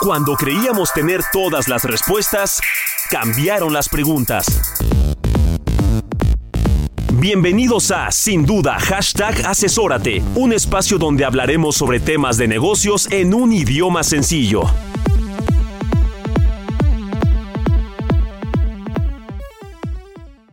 Cuando creíamos tener todas las respuestas, cambiaron las preguntas. Bienvenidos a Sin Duda Hashtag Asesórate, un espacio donde hablaremos sobre temas de negocios en un idioma sencillo.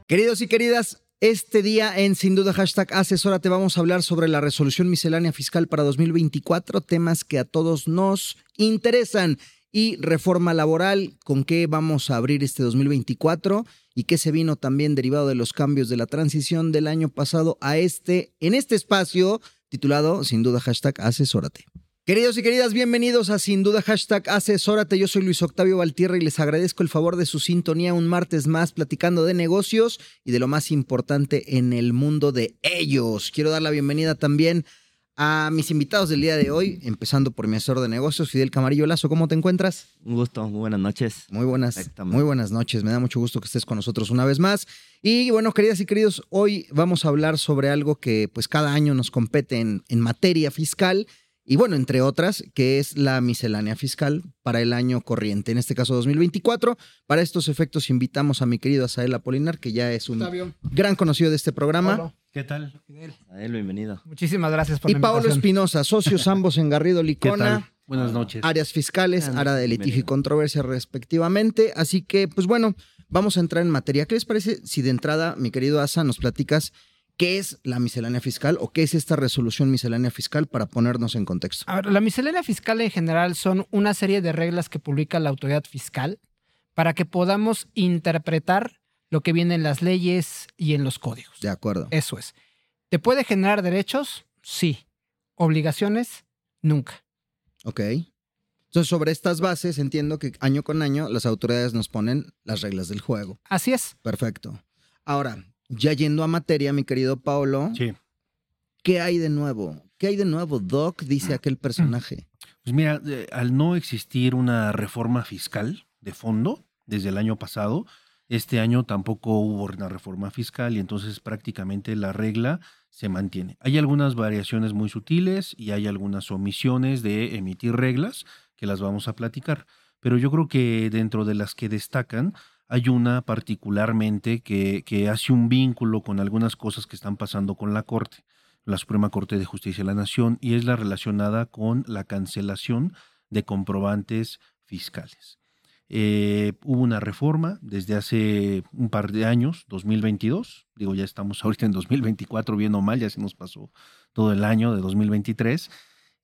Queridos y queridas, este día en Sin Duda Hashtag Asesórate vamos a hablar sobre la resolución miscelánea fiscal para 2024, temas que a todos nos interesan y reforma laboral, con qué vamos a abrir este 2024 y qué se vino también derivado de los cambios de la transición del año pasado a este, en este espacio titulado Sin Duda Hashtag Asesórate. Queridos y queridas, bienvenidos a Sin Duda Hashtag Asesórate. Yo soy Luis Octavio Valtierra y les agradezco el favor de su sintonía un martes más platicando de negocios y de lo más importante en el mundo de ellos. Quiero dar la bienvenida también a mis invitados del día de hoy, empezando por mi asesor de negocios, Fidel Camarillo Lazo. ¿Cómo te encuentras? Un gusto, muy buenas noches. Muy buenas, muy buenas noches. Me da mucho gusto que estés con nosotros una vez más. Y bueno, queridas y queridos, hoy vamos a hablar sobre algo que pues cada año nos compete en, en materia fiscal y bueno, entre otras, que es la miscelánea fiscal para el año corriente, en este caso 2024. Para estos efectos invitamos a mi querido Asael Apolinar, que ya es un gran conocido de este programa. ¿Qué tal? él, bienvenido. Muchísimas gracias por y Paolo Espinosa, socios ambos en Garrido Licona. Buenas noches. Áreas fiscales, área de litigio y controversia respectivamente. Así que, pues bueno, vamos a entrar en materia. ¿Qué les parece si de entrada, mi querido Asa, nos platicas ¿Qué es la miscelánea fiscal o qué es esta resolución miscelánea fiscal para ponernos en contexto? A ver, la miscelánea fiscal en general son una serie de reglas que publica la autoridad fiscal para que podamos interpretar lo que viene en las leyes y en los códigos. De acuerdo. Eso es. ¿Te puede generar derechos? Sí. ¿Obligaciones? Nunca. Ok. Entonces, sobre estas bases, entiendo que año con año las autoridades nos ponen las reglas del juego. Así es. Perfecto. Ahora, ya yendo a materia, mi querido Paolo. Sí. ¿Qué hay de nuevo? ¿Qué hay de nuevo, Doc? Dice aquel personaje. Pues mira, eh, al no existir una reforma fiscal de fondo desde el año pasado, este año tampoco hubo una reforma fiscal y entonces prácticamente la regla se mantiene. Hay algunas variaciones muy sutiles y hay algunas omisiones de emitir reglas que las vamos a platicar, pero yo creo que dentro de las que destacan hay una particularmente que, que, hace un vínculo con algunas cosas que están pasando con la Corte, la Suprema Corte de Justicia de la Nación, y es la relacionada con la cancelación de comprobantes fiscales. Eh, hubo una reforma desde hace un par de años, 2022, digo ya estamos ahorita en 2024, bien o mal, ya se nos pasó todo el año de 2023,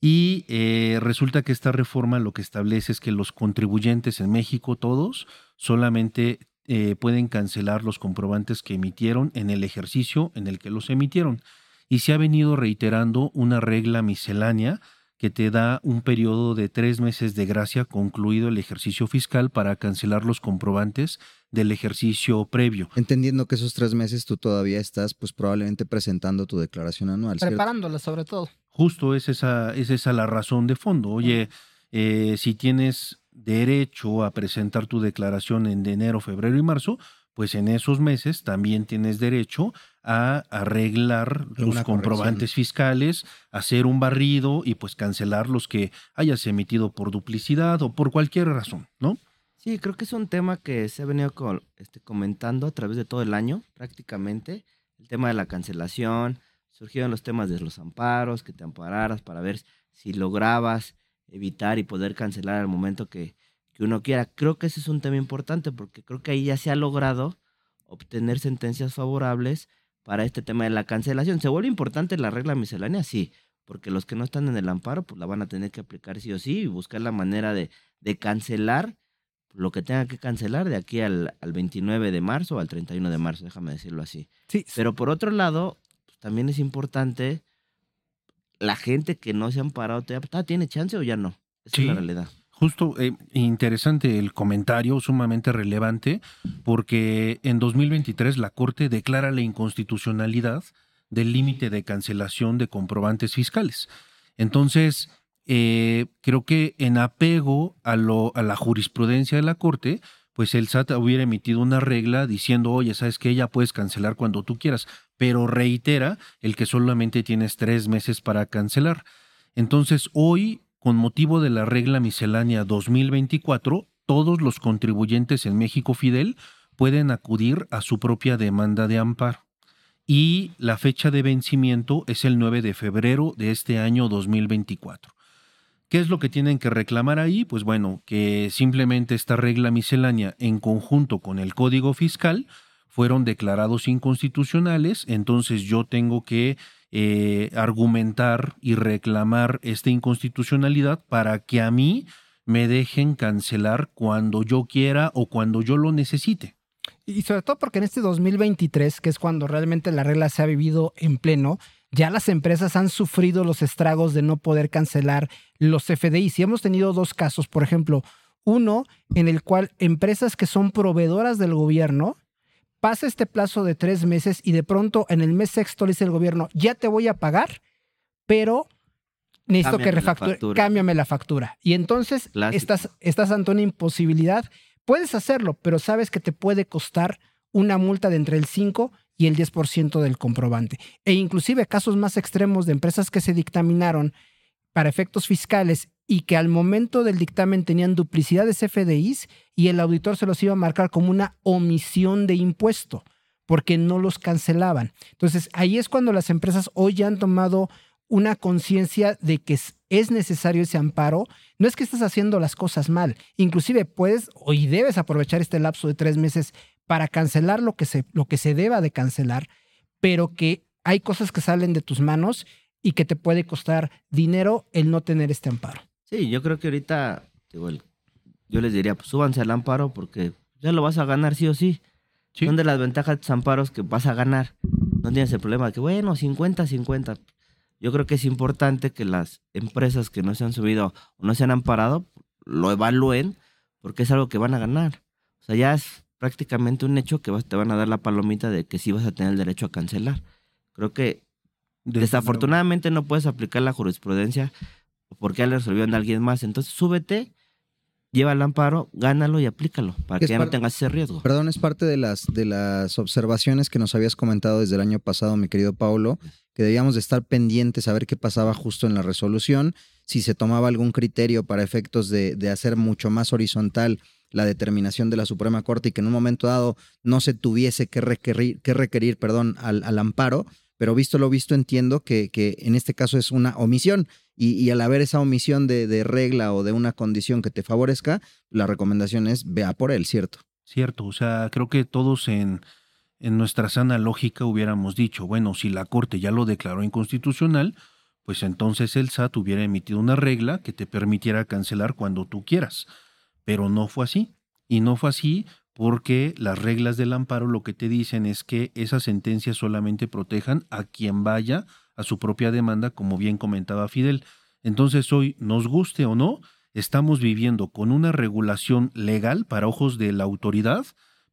y eh, resulta que esta reforma lo que establece es que los contribuyentes en México, todos, solamente eh, pueden cancelar los comprobantes que emitieron en el ejercicio en el que los emitieron. Y se ha venido reiterando una regla miscelánea que te da un periodo de tres meses de gracia concluido el ejercicio fiscal para cancelar los comprobantes del ejercicio previo. Entendiendo que esos tres meses tú todavía estás pues probablemente presentando tu declaración anual. Preparándola sobre todo. Justo es esa, es esa la razón de fondo. Oye, eh, si tienes derecho a presentar tu declaración en enero, febrero y marzo, pues en esos meses también tienes derecho a arreglar los comprobantes fiscales, hacer un barrido y pues cancelar los que hayas emitido por duplicidad o por cualquier razón, ¿no? Sí, creo que es un tema que se ha venido este, comentando a través de todo el año prácticamente, el tema de la cancelación, surgieron los temas de los amparos, que te ampararas para ver si lograbas evitar y poder cancelar al momento que, que uno quiera. Creo que ese es un tema importante porque creo que ahí ya se ha logrado obtener sentencias favorables para este tema de la cancelación. ¿Se vuelve importante la regla miscelánea? Sí, porque los que no están en el amparo pues la van a tener que aplicar sí o sí y buscar la manera de, de cancelar lo que tenga que cancelar de aquí al, al 29 de marzo o al 31 de marzo, déjame decirlo así. Sí. Pero por otro lado, también es importante la gente que no se han parado tiene chance o ya no. Esa Sí. es la realidad. Justo eh, interesante el comentario, sumamente relevante, porque en 2023 la Corte declara la inconstitucionalidad del límite de cancelación de comprobantes fiscales. Entonces, eh, creo que en apego a, lo, a la jurisprudencia de la Corte, pues el SAT hubiera emitido una regla diciendo, oye, sabes que ya puedes cancelar cuando tú quieras, pero reitera el que solamente tienes tres meses para cancelar. Entonces, hoy, con motivo de la regla miscelánea 2024, todos los contribuyentes en México Fidel pueden acudir a su propia demanda de amparo. Y la fecha de vencimiento es el 9 de febrero de este año 2024. ¿Qué es lo que tienen que reclamar ahí? Pues bueno, que simplemente esta regla miscelánea en conjunto con el Código Fiscal fueron declarados inconstitucionales, entonces yo tengo que eh, argumentar y reclamar esta inconstitucionalidad para que a mí me dejen cancelar cuando yo quiera o cuando yo lo necesite. Y sobre todo porque en este 2023, que es cuando realmente la regla se ha vivido en pleno, ya las empresas han sufrido los estragos de no poder cancelar los FDIs. Y hemos tenido dos casos, por ejemplo, uno en el cual empresas que son proveedoras del gobierno, pasa este plazo de tres meses y de pronto en el mes sexto le dice el gobierno, ya te voy a pagar, pero necesito que la refacture, factura. cámbiame la factura. Y entonces Clásico. estás, estás ante una imposibilidad. Puedes hacerlo, pero sabes que te puede costar una multa de entre el 5 y el 10% del comprobante. E inclusive casos más extremos de empresas que se dictaminaron para efectos fiscales y que al momento del dictamen tenían duplicidades FDIs y el auditor se los iba a marcar como una omisión de impuesto porque no los cancelaban. Entonces, ahí es cuando las empresas hoy ya han tomado una conciencia de que es- es necesario ese amparo. No es que estés haciendo las cosas mal. Inclusive puedes y debes aprovechar este lapso de tres meses para cancelar lo que se, lo que se deba de cancelar, pero que hay cosas que salen de tus manos y que te puede costar dinero el no tener este amparo. Sí, yo creo que ahorita, digo, el- yo les diría, pues súbanse al amparo porque ya lo vas a ganar sí o sí. Sí. Son de las ventajas de tus amparos que vas a ganar. No tienes el problema de que, bueno, 50-50. Yo creo que es importante que las empresas que no se han subido o no se han amparado lo evalúen porque es algo que van a ganar. O sea, ya es prácticamente un hecho que vas- te van a dar la palomita de que sí vas a tener el derecho a cancelar. Creo que desafortunadamente no puedes aplicar la jurisprudencia porque ya le resolvieron a alguien más. Entonces súbete, lleva el amparo, gánalo y aplícalo para que ya no tengas ese riesgo. Perdón, es parte de las, de las observaciones que nos habías comentado desde el año pasado, mi querido Paulo, que debíamos de estar pendientes a ver qué pasaba justo en la resolución, si se tomaba algún criterio para efectos de, de hacer mucho más horizontal la determinación de la Suprema Corte y que en un momento dado no se tuviese que requerir, que requerir perdón, al, al amparo, pero visto lo visto entiendo que, que en este caso es una omisión y, y al haber esa omisión de, regla o de una condición que te favorezca, la recomendación es vea por él, ¿cierto? Cierto, o sea, creo que todos en, en nuestra sana lógica hubiéramos dicho, bueno, si la Corte ya lo declaró inconstitucional, pues entonces el SAT hubiera emitido una regla que te permitiera cancelar cuando tú quieras. Pero no fue así. Y no fue así porque las reglas del amparo lo que te dicen es que esas sentencias solamente protejan a quien vaya a su propia demanda, como bien comentaba Fidel. Entonces hoy, nos guste o no, estamos viviendo con una regulación legal para ojos de la autoridad,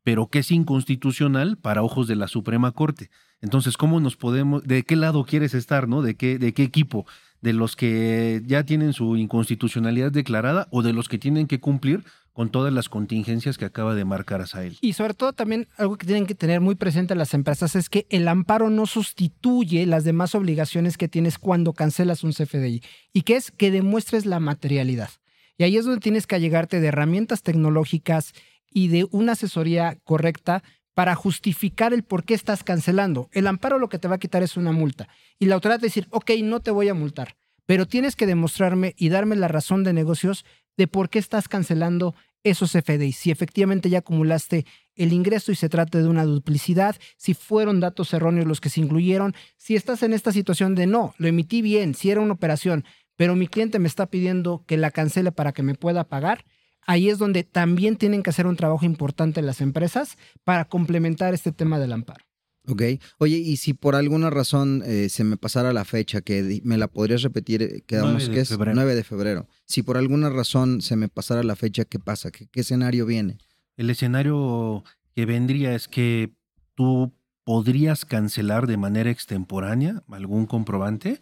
pero que es inconstitucional para ojos de la Suprema Corte. Entonces, ¿cómo nos podemos, de qué lado quieres estar, no? ¿De qué, de qué equipo? ¿De los que ya tienen su inconstitucionalidad declarada o de los que tienen que cumplir con todas las contingencias que acaba de marcar Asael? Y sobre todo también algo que tienen que tener muy presente las empresas es que el amparo no sustituye las demás obligaciones que tienes cuando cancelas un CFDI y que es que demuestres la materialidad. Y ahí es donde tienes que allegarte de herramientas tecnológicas y de una asesoría correcta para justificar el por qué estás cancelando. El amparo lo que te va a quitar es una multa. Y la autoridad va a decir, ok, no te voy a multar, pero tienes que demostrarme y darme la razón de negocios de por qué estás cancelando esos FDI. Si efectivamente ya acumulaste el ingreso y se trata de una duplicidad, si fueron datos erróneos los que se incluyeron, si estás en esta situación de no, lo emití bien, si era una operación, pero mi cliente me está pidiendo que la cancele para que me pueda pagar, ahí es donde también tienen que hacer un trabajo importante las empresas para complementar este tema del amparo. Ok. Oye, y si por alguna razón eh, se me pasara la fecha, que me la podrías repetir, eh, quedamos 9 de que es febrero. 9 de febrero. Si por alguna razón se me pasara la fecha, ¿qué pasa? ¿Qué, qué escenario viene? El escenario que vendría es que tú podrías cancelar de manera extemporánea algún comprobante,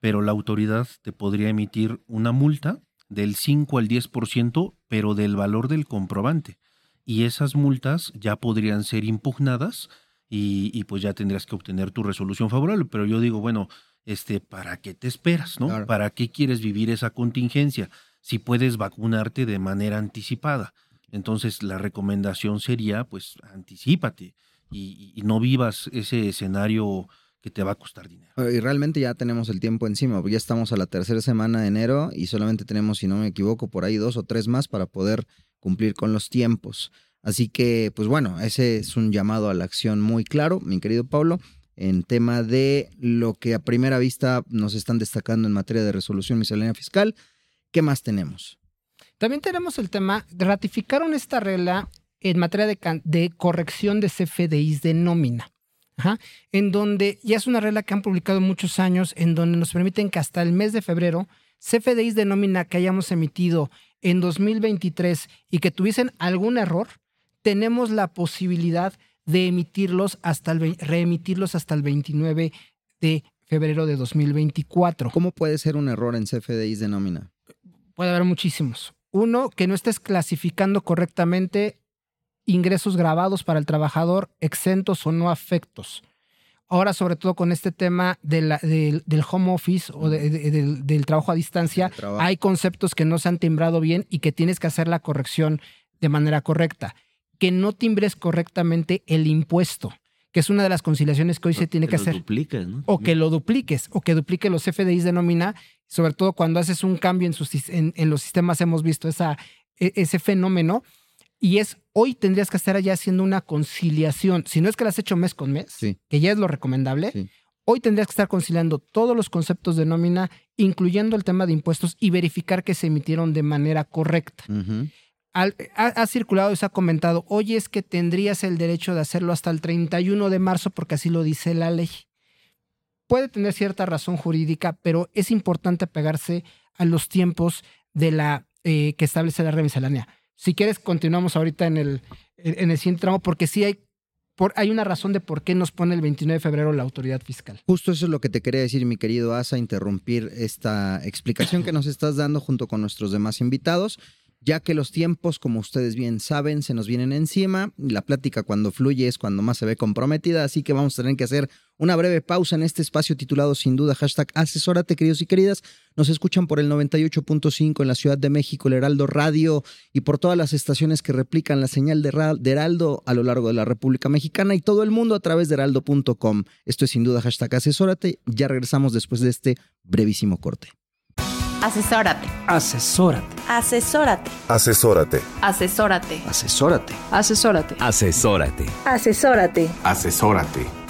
pero la autoridad te podría emitir una multa del 5 al 10%, pero del valor del comprobante. Y esas multas ya podrían ser impugnadas y, y pues ya tendrías que obtener tu resolución favorable. Pero yo digo, bueno, este, ¿para qué te esperas, no? Claro. ¿Para qué quieres vivir esa contingencia si puedes vacunarte de manera anticipada? Entonces la recomendación sería, pues, anticípate y, y no vivas ese escenario que te va a costar dinero. Y realmente ya tenemos el tiempo encima, porque ya estamos a la tercera semana de enero y solamente tenemos, si no me equivoco, por ahí dos o tres más para poder cumplir con los tiempos. Así que, pues bueno, ese es un llamado a la acción muy claro, mi querido Pablo, en tema de lo que a primera vista nos están destacando en materia de resolución miscelánea fiscal. ¿Qué más tenemos? También tenemos el tema, ratificaron esta regla en materia de, de corrección de CFDIs de nómina. Ajá, en donde ya es una regla que han publicado muchos años, en donde nos permiten que hasta el mes de febrero, CFDIs de nómina que hayamos emitido en 2023 y que tuviesen algún error, tenemos la posibilidad de emitirlos hasta el, reemitirlos hasta el 29 de febrero de 2024. ¿Cómo puede ser un error en CFDIs de nómina? Puede haber muchísimos. Uno, que no estés clasificando correctamente ingresos grabados para el trabajador, exentos o no afectos. Ahora, sobre todo con este tema de la- del, del home office o de- de- del, del trabajo a distancia, trabajo. hay conceptos que no se han timbrado bien y que tienes que hacer la corrección de manera correcta. Que no timbres correctamente el impuesto, que es una de las conciliaciones que hoy se tiene que lo hacer dupliques, ¿no? o que lo dupliques o que duplique los FDIs de nómina, sobre todo cuando haces un cambio en, sus, sis- en, en los sistemas hemos visto esa, e- ese fenómeno y es hoy tendrías que estar ya haciendo una conciliación, si no es que lo has hecho mes con mes, Sí. que ya es lo recomendable, Sí. hoy tendrías que estar conciliando todos los conceptos de nómina, incluyendo el tema de impuestos y verificar que se emitieron de manera correcta Ujú. al- ha, ha circulado y se ha comentado, oye, es que tendrías el derecho de hacerlo hasta el 31 de marzo porque así lo dice la ley. Puede tener cierta razón jurídica, pero es importante pegarse a los tiempos de la eh, que establece la red miscelánea. Si quieres, continuamos ahorita en el, en el siguiente tramo, porque sí hay, por, hay una razón de por qué nos pone el 29 de febrero la autoridad fiscal. Justo eso es lo que te quería decir, mi querido Asa, interrumpir esta explicación que nos estás dando junto con nuestros demás invitados, ya que los tiempos, como ustedes bien saben, se nos vienen encima. y La plática cuando fluye es cuando más se ve comprometida, así que vamos a tener que hacer una breve pausa en este espacio titulado sin duda hashtag asesórate, queridos y queridas. Nos escuchan por el 98.5 en la Ciudad de México, el Heraldo Radio y por todas las estaciones que replican la señal de, Ra- de Heraldo a lo largo de la República Mexicana y todo el mundo a través de heraldo.com. Esto es sin duda hashtag asesórate. Ya regresamos después de este brevísimo corte. Asesórate. Asesórate. Asesórate. Asesórate. Asesórate. Asesórate. Asesórate. Asesórate. Asesórate. Asesórate.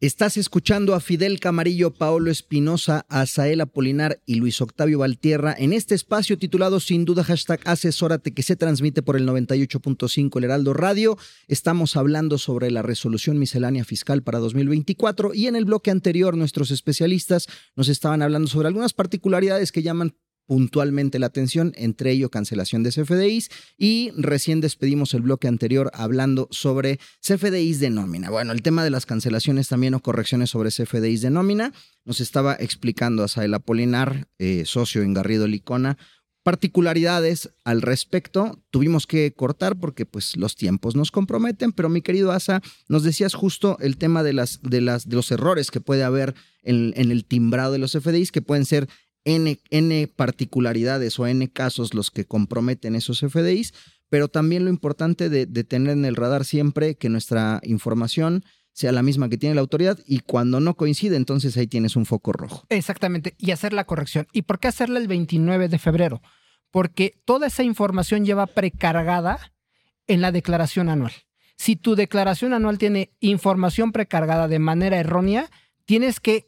Estás escuchando a Fidel Camarillo, Paolo Espinosa, Azael Apolinar y Luis Octavio Valtierra en este espacio titulado sin duda hashtag asesórate que se transmite por el 98.5 El Heraldo Radio. Estamos hablando sobre la resolución miscelánea fiscal para 2024 y en el bloque anterior nuestros especialistas nos estaban hablando sobre algunas particularidades que llaman puntualmente la atención, entre ello cancelación de CFDIs y recién despedimos el bloque anterior hablando sobre CFDIs de nómina. Bueno, el tema de las cancelaciones también o correcciones sobre CFDIs de nómina nos estaba explicando Asael Apolinar, eh, socio en Garrido Licona, particularidades al respecto. Tuvimos que cortar porque pues los tiempos nos comprometen, pero mi querido Asa, nos decías justo el tema de las de las de los errores que puede haber en, en el timbrado de los CFDIs que pueden ser N, particularidades o N casos los que comprometen esos FDIs, pero también lo importante de, de tener en el radar siempre que nuestra información sea la misma que tiene la autoridad y cuando no coincide, entonces ahí tienes un foco rojo. Exactamente, y hacer la corrección. ¿Y por qué hacerla el 29 de febrero? Porque toda esa información lleva precargada en la declaración anual. Si tu declaración anual tiene información precargada de manera errónea, tienes que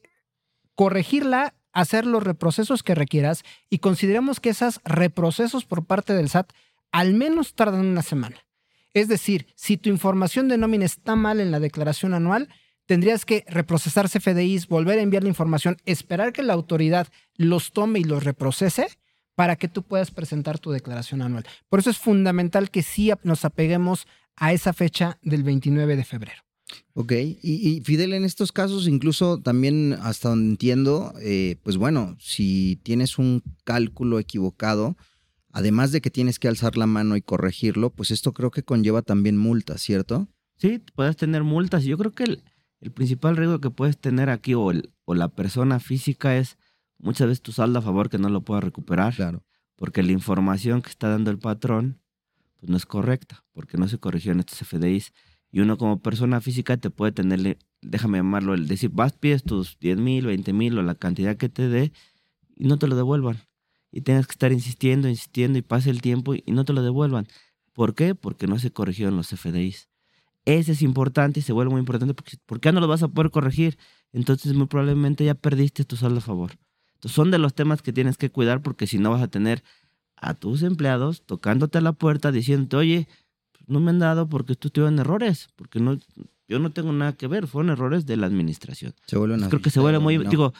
corregirla hacer los reprocesos que requieras y consideremos que esos reprocesos por parte del SAT al menos tardan una semana. Es decir, si tu información de nómina está mal en la declaración anual, tendrías que reprocesar CFDIs, volver a enviar la información, esperar que la autoridad los tome y los reprocese para que tú puedas presentar tu declaración anual. Por eso es fundamental que sí nos apeguemos a esa fecha del 29 de febrero. Ok, y, y Fidel, en estos casos, incluso también hasta donde entiendo, eh, pues bueno, si tienes un cálculo equivocado, además de que tienes que alzar la mano y corregirlo, pues esto creo que conlleva también multas, ¿cierto? Sí, puedes tener multas. Yo creo que el, el principal riesgo que puedes tener aquí o, el, o la persona física es muchas veces tu saldo a favor que no lo puedas recuperar. Claro. Porque la información que está dando el patrón pues no es correcta, porque no se corrigió en estos FDIs. Y uno como persona física te puede tener, déjame llamarlo, el decir, vas, pides tus 10 mil, 20 mil o la cantidad que te dé y no te lo devuelvan. Y tengas que estar insistiendo, insistiendo y pase el tiempo y no te lo devuelvan. ¿Por qué? Porque no se corrigieron los FDIs. Ese es importante y se vuelve muy importante porque ¿por qué no lo vas a poder corregir? Entonces muy probablemente ya perdiste tu saldo a favor. Entonces son de los temas que tienes que cuidar porque si no vas a tener a tus empleados tocándote a la puerta diciéndote, oye, no me han dado porque tú en errores, porque no, yo no tengo nada que ver, fueron errores de la administración. Se Creo que se vuelve muy, ¿no? digo,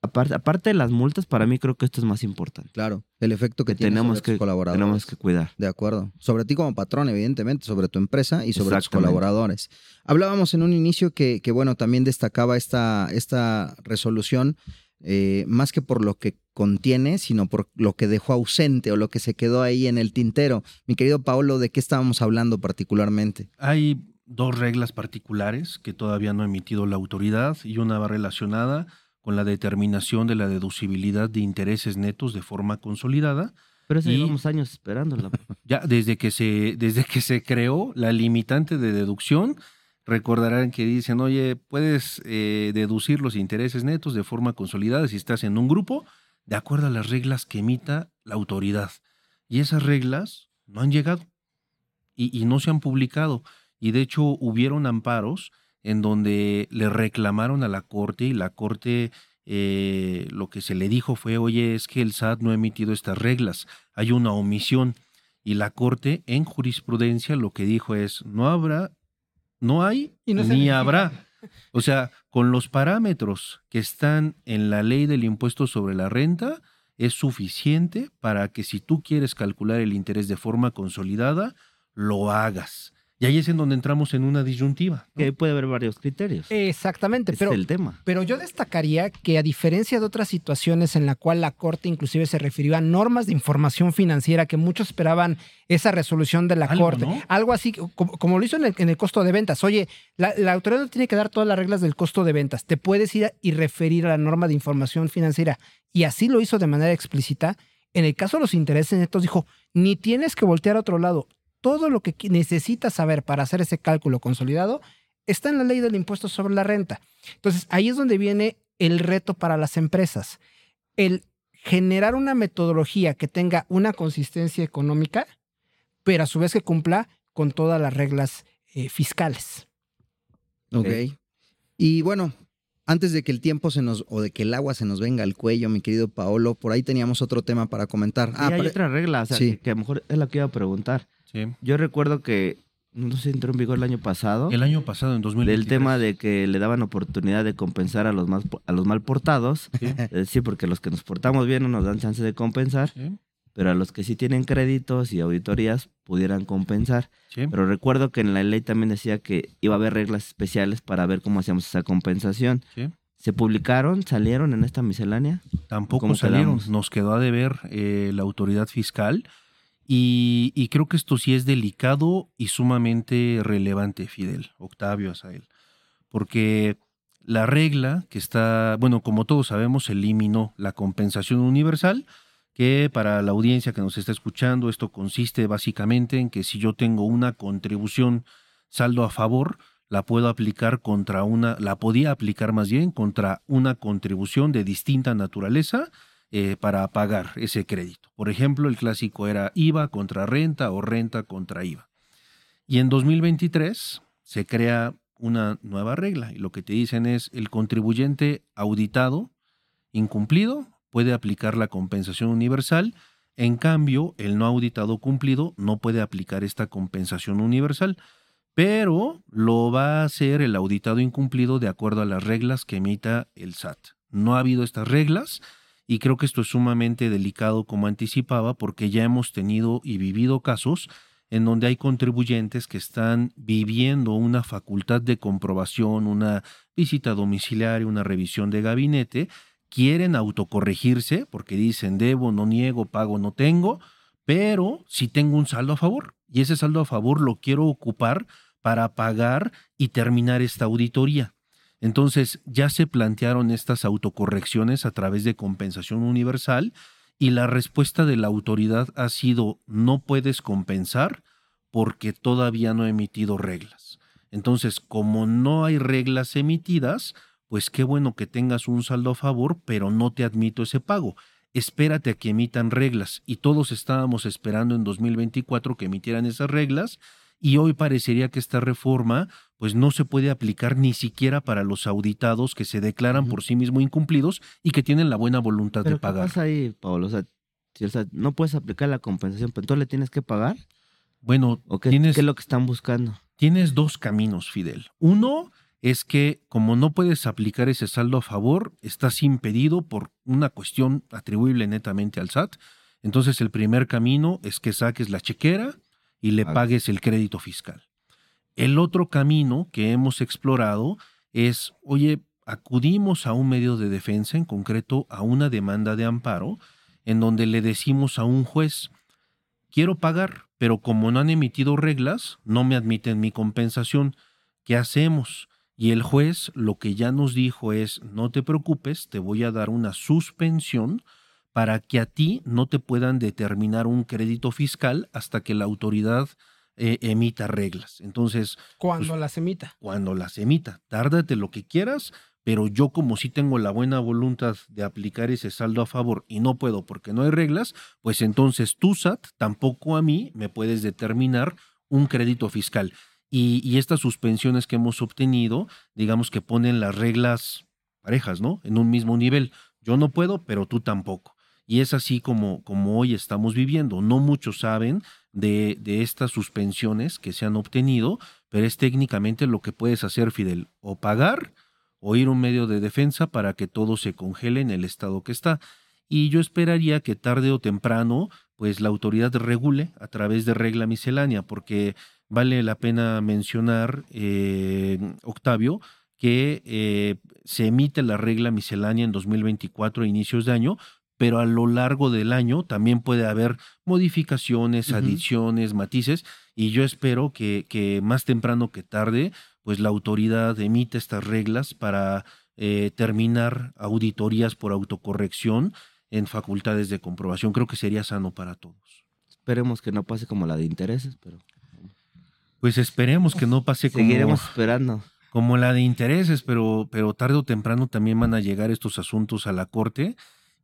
aparte, aparte de las multas, para mí creo que esto es más importante. Claro, el efecto que, Que tiene tenemos sobre tus que, colaboradores. tenemos que cuidar. De acuerdo. Sobre ti como patrón, evidentemente, sobre tu empresa y sobre tus colaboradores. Hablábamos en un inicio que, que bueno, también destacaba esta, esta resolución, eh, más que por lo que contiene, sino por lo que dejó ausente o lo que se quedó ahí en el tintero. Mi querido Paolo, ¿de qué estábamos hablando particularmente? Hay dos reglas particulares que todavía no ha emitido la autoridad y una va relacionada con la determinación de la deducibilidad de intereses netos de forma consolidada. Pero eso Y- llevamos años esperándola. Ya desde que se, desde que se creó la limitante de deducción, recordarán que dicen, oye, puedes eh, deducir los intereses netos de forma consolidada si estás en un grupo, de acuerdo a las reglas que emita la autoridad. Y esas reglas no han llegado y, no se han publicado. Y de hecho hubieron amparos en donde le reclamaron a la Corte y la Corte eh, lo que se le dijo fue, oye, es que el SAT no ha emitido estas reglas, hay una omisión. Y la Corte en jurisprudencia lo que dijo es, no habrá, no hay Y no ni habrá. O sea, con los parámetros que están en la ley del impuesto sobre la renta, es suficiente para que si tú quieres calcular el interés de forma consolidada, lo hagas. Y ahí es en donde entramos en una disyuntiva. ¿no? Que puede haber varios criterios. Exactamente, Ese pero es el tema. Pero yo destacaría que a diferencia de otras situaciones en la cual la Corte inclusive se refirió a normas de información financiera que muchos esperaban esa resolución de la Algo, Corte, ¿no? algo así como, como lo hizo en el, en el costo de ventas. Oye, la, la autoridad no tiene que dar todas las reglas del costo de ventas. Te puedes ir a- y referir a la norma de información financiera. Y así lo hizo de manera explícita. En el caso de los intereses netos dijo, ni tienes que voltear a otro lado. Todo lo que necesitas saber para hacer ese cálculo consolidado está en la ley del impuesto sobre la renta. Entonces, ahí es donde viene el reto para las empresas. El generar una metodología que tenga una consistencia económica, pero a su vez que cumpla con todas las reglas eh, fiscales. Ok. Y bueno, antes de que el tiempo se nos, o de que el agua se nos venga al cuello, mi querido Paolo, por ahí teníamos otro tema para comentar. Y Ah, hay pare- otra regla, o sea, sí. que, que a lo mejor es la que iba a preguntar. Sí. Yo recuerdo que, no sé entró en vigor el año pasado, El año pasado, en 2023. del tema de que le daban oportunidad de compensar a los, más, a los mal portados. Sí. Es decir, porque los que nos portamos bien no nos dan chance de compensar, Sí, pero a los que sí tienen créditos y auditorías pudieran compensar. sí. Pero recuerdo que en la ley también decía que iba a haber reglas especiales para ver cómo hacíamos esa compensación. Sí. ¿Se publicaron? ¿Salieron en esta miscelánea? Tampoco ¿Cómo salieron. quedamos? Nos quedó a deber eh, la autoridad fiscal. Y, creo que esto sí es delicado y sumamente relevante, Fidel, Octavio, Asael. Porque la regla que está, bueno, como todos sabemos, eliminó la compensación universal, que para la audiencia que nos está escuchando, esto consiste básicamente en que si yo tengo una contribución saldo a favor, la puedo aplicar contra una, la podía aplicar más bien contra una contribución de distinta naturaleza eh, para pagar ese crédito. Por ejemplo, el clásico era IVA contra renta o renta contra IVA. Y en 2023 se crea una nueva regla y lo que te dicen es el contribuyente auditado incumplido puede aplicar la compensación universal. En cambio, el no auditado cumplido no puede aplicar esta compensación universal, pero lo va a hacer el auditado incumplido de acuerdo a las reglas que emita el SAT. No ha habido estas reglas y creo que esto es sumamente delicado como anticipaba porque ya hemos tenido y vivido casos en donde hay contribuyentes que están viviendo una facultad de comprobación, una visita domiciliaria, una revisión de gabinete, quieren autocorregirse porque dicen debo, no niego, pago, no tengo, pero si tengo un saldo a favor y ese saldo a favor lo quiero ocupar para pagar y terminar esta auditoría. Entonces ya se plantearon estas autocorrecciones a través de compensación universal y la respuesta de la autoridad ha sido no puedes compensar porque todavía no he emitido reglas. Entonces, como no hay reglas emitidas, pues qué bueno que tengas un saldo a favor, pero no te admito ese pago. Espérate a que emitan reglas. Y todos estábamos esperando en 2024 que emitieran esas reglas y hoy parecería que esta reforma pues no se puede aplicar ni siquiera para los auditados que se declaran por sí mismos incumplidos y que tienen la buena voluntad de pagar. ¿Qué pasa ahí, Pablo? O sea, no puedes aplicar la compensación, pero entonces le tienes que pagar. Bueno, qué, tienes, es lo que están buscando? Tienes dos caminos, Fidel. Uno es que como no puedes aplicar ese saldo a favor, estás impedido por una cuestión atribuible netamente al SAT. Entonces el primer camino es que saques la chequera y le pagues el crédito fiscal. El otro camino que hemos explorado es, oye, acudimos a un medio de defensa, en concreto a una demanda de amparo, en donde le decimos a un juez, quiero pagar, pero como no han emitido reglas, no me admiten mi compensación. ¿Qué hacemos? Y el juez lo que ya nos dijo es, no te preocupes, te voy a dar una suspensión para que a ti no te puedan determinar un crédito fiscal hasta que la autoridad eh, emita reglas. Entonces... Cuando pues, las emita. Cuando las emita. Tárdate lo que quieras, pero yo como sí tengo la buena voluntad de aplicar ese saldo a favor y no puedo porque no hay reglas, pues entonces tú, SAT, tampoco a mí me puedes determinar un crédito fiscal. Y, y estas suspensiones que hemos obtenido, digamos que ponen las reglas parejas, ¿no? En un mismo nivel. Yo no puedo, pero tú tampoco. Y es así como, como hoy estamos viviendo. No muchos saben de, de estas suspensiones que se han obtenido, pero es técnicamente lo que puedes hacer, Fidel, o pagar o ir a un medio de defensa para que todo se congele en el estado que está. Y yo esperaría que tarde o temprano, pues la autoridad regule a través de regla miscelánea, porque vale la pena mencionar, eh, Octavio, que eh, se emite la regla miscelánea en 2024 a inicios de año, pero a lo largo del año también puede haber modificaciones, adiciones, matices, y yo espero que, que, más temprano que tarde, pues la autoridad emite estas reglas para eh, terminar auditorías por autocorrección en facultades de comprobación. Creo que sería sano para todos. Esperemos que no pase como la de intereses, pero... Pues esperemos que no pase como... Seguiremos esperando como la de intereses, pero, pero tarde o temprano también van a llegar estos asuntos a la Corte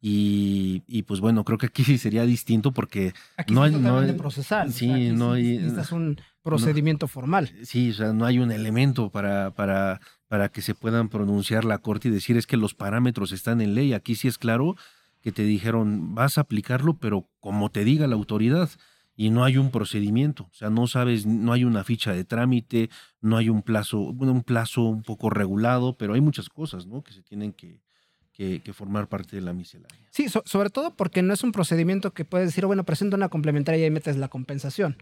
y, pues bueno, creo que aquí sí sería distinto porque no hay. No hay procesal. Sí, no hay. Necesitas un procedimiento formal. Sí, o sea, no hay un elemento para, para, para que se puedan pronunciar la corte y decir es que los parámetros están en ley. Aquí sí es claro que te dijeron vas a aplicarlo, pero como te diga la autoridad. Y no hay un procedimiento, o sea, no sabes, no hay una ficha de trámite, no hay un plazo, bueno, un plazo un poco regulado, pero hay muchas cosas, ¿no? Que se tienen que, que, formar parte de la miscelánea. Sí, sobre todo porque no es un procedimiento que puedes decir, oh, bueno, presento una complementaria y ahí metes la compensación.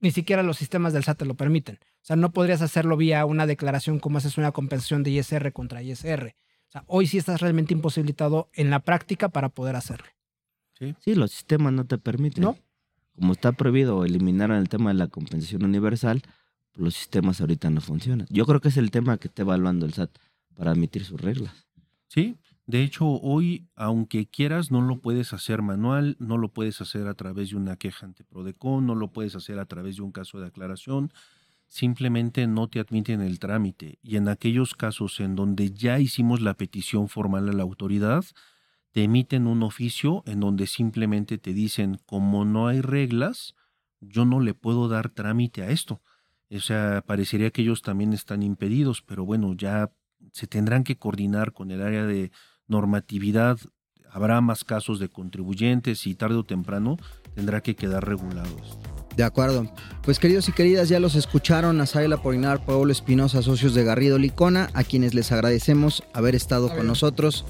Ni siquiera los sistemas del SAT te lo permiten. O sea, no podrías hacerlo vía una declaración como haces una compensación de ISR contra ISR. O sea, hoy sí estás realmente imposibilitado en la práctica para poder hacerlo. Sí, sí los sistemas no te permiten. No. Como está prohibido eliminar el tema de la compensación universal, los sistemas ahorita no funcionan. Yo creo que es el tema que está evaluando el SAT para admitir sus reglas. Sí, de hecho, hoy, aunque quieras, no lo puedes hacer manual, no lo puedes hacer a través de una queja ante Prodecon, no lo puedes hacer a través de un caso de aclaración. Simplemente no te admiten el trámite. Y en aquellos casos en donde ya hicimos la petición formal a la autoridad, te emiten un oficio en donde simplemente te dicen, como no hay reglas, yo no le puedo dar trámite a esto. O sea, parecería que ellos también están impedidos, pero bueno, ya se tendrán que coordinar con el área de normatividad habrá más casos de contribuyentes y tarde o temprano tendrá que quedar regulados. De acuerdo. Pues queridos y queridas, ya los escucharon, Asael Apolinar, Paolo Espinosa, socios de Garrido Licona, a quienes les agradecemos haber estado con nosotros.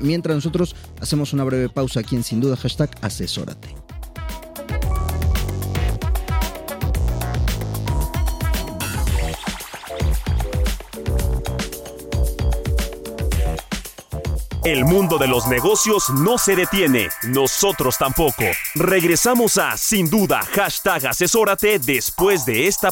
Mientras nosotros hacemos una breve pausa aquí en Sin Duda, hashtag asesórate. El mundo de los negocios no se detiene, nosotros tampoco. Regresamos a Sin Duda, hashtag asesórate después de esta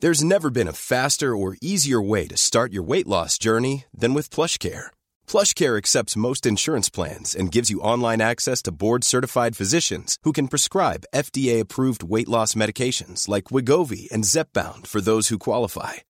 There's never been a faster or easier way to start your weight loss journey than with PlushCare. PlushCare accepts most insurance plans and gives you online access to board-certified physicians who can prescribe FDA-approved weight loss medications like Wigovi and Zepbound for those who qualify.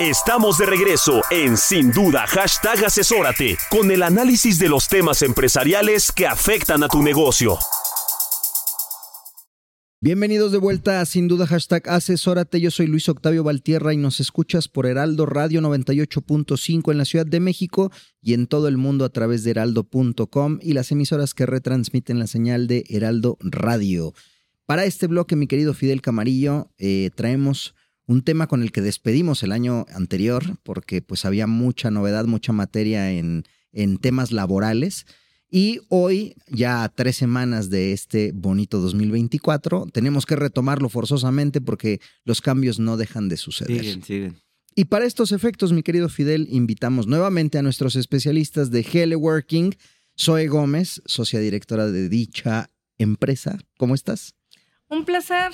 Estamos de regreso en Sin Duda, hashtag asesórate, con el análisis de los temas empresariales que afectan a tu negocio. Bienvenidos de vuelta a Sin Duda, hashtag asesórate. Yo soy Luis Octavio Valtierra y nos escuchas por Heraldo Radio 98.5 en la Ciudad de México y en todo el mundo a través de heraldo.com y las emisoras que retransmiten la señal de Heraldo Radio. Para este bloque, mi querido Fidel Camarillo, eh, traemos un tema con el que despedimos el año anterior porque pues había mucha novedad, mucha materia en, en temas laborales. Y hoy, ya a tres semanas de este bonito 2024, tenemos que retomarlo forzosamente porque los cambios no dejan de suceder. Siguen, siguen. Y para estos efectos, mi querido Fidel, invitamos nuevamente a nuestros especialistas de Teleworking, Zoe Gómez, socia directora de dicha empresa. ¿Cómo estás? Un placer.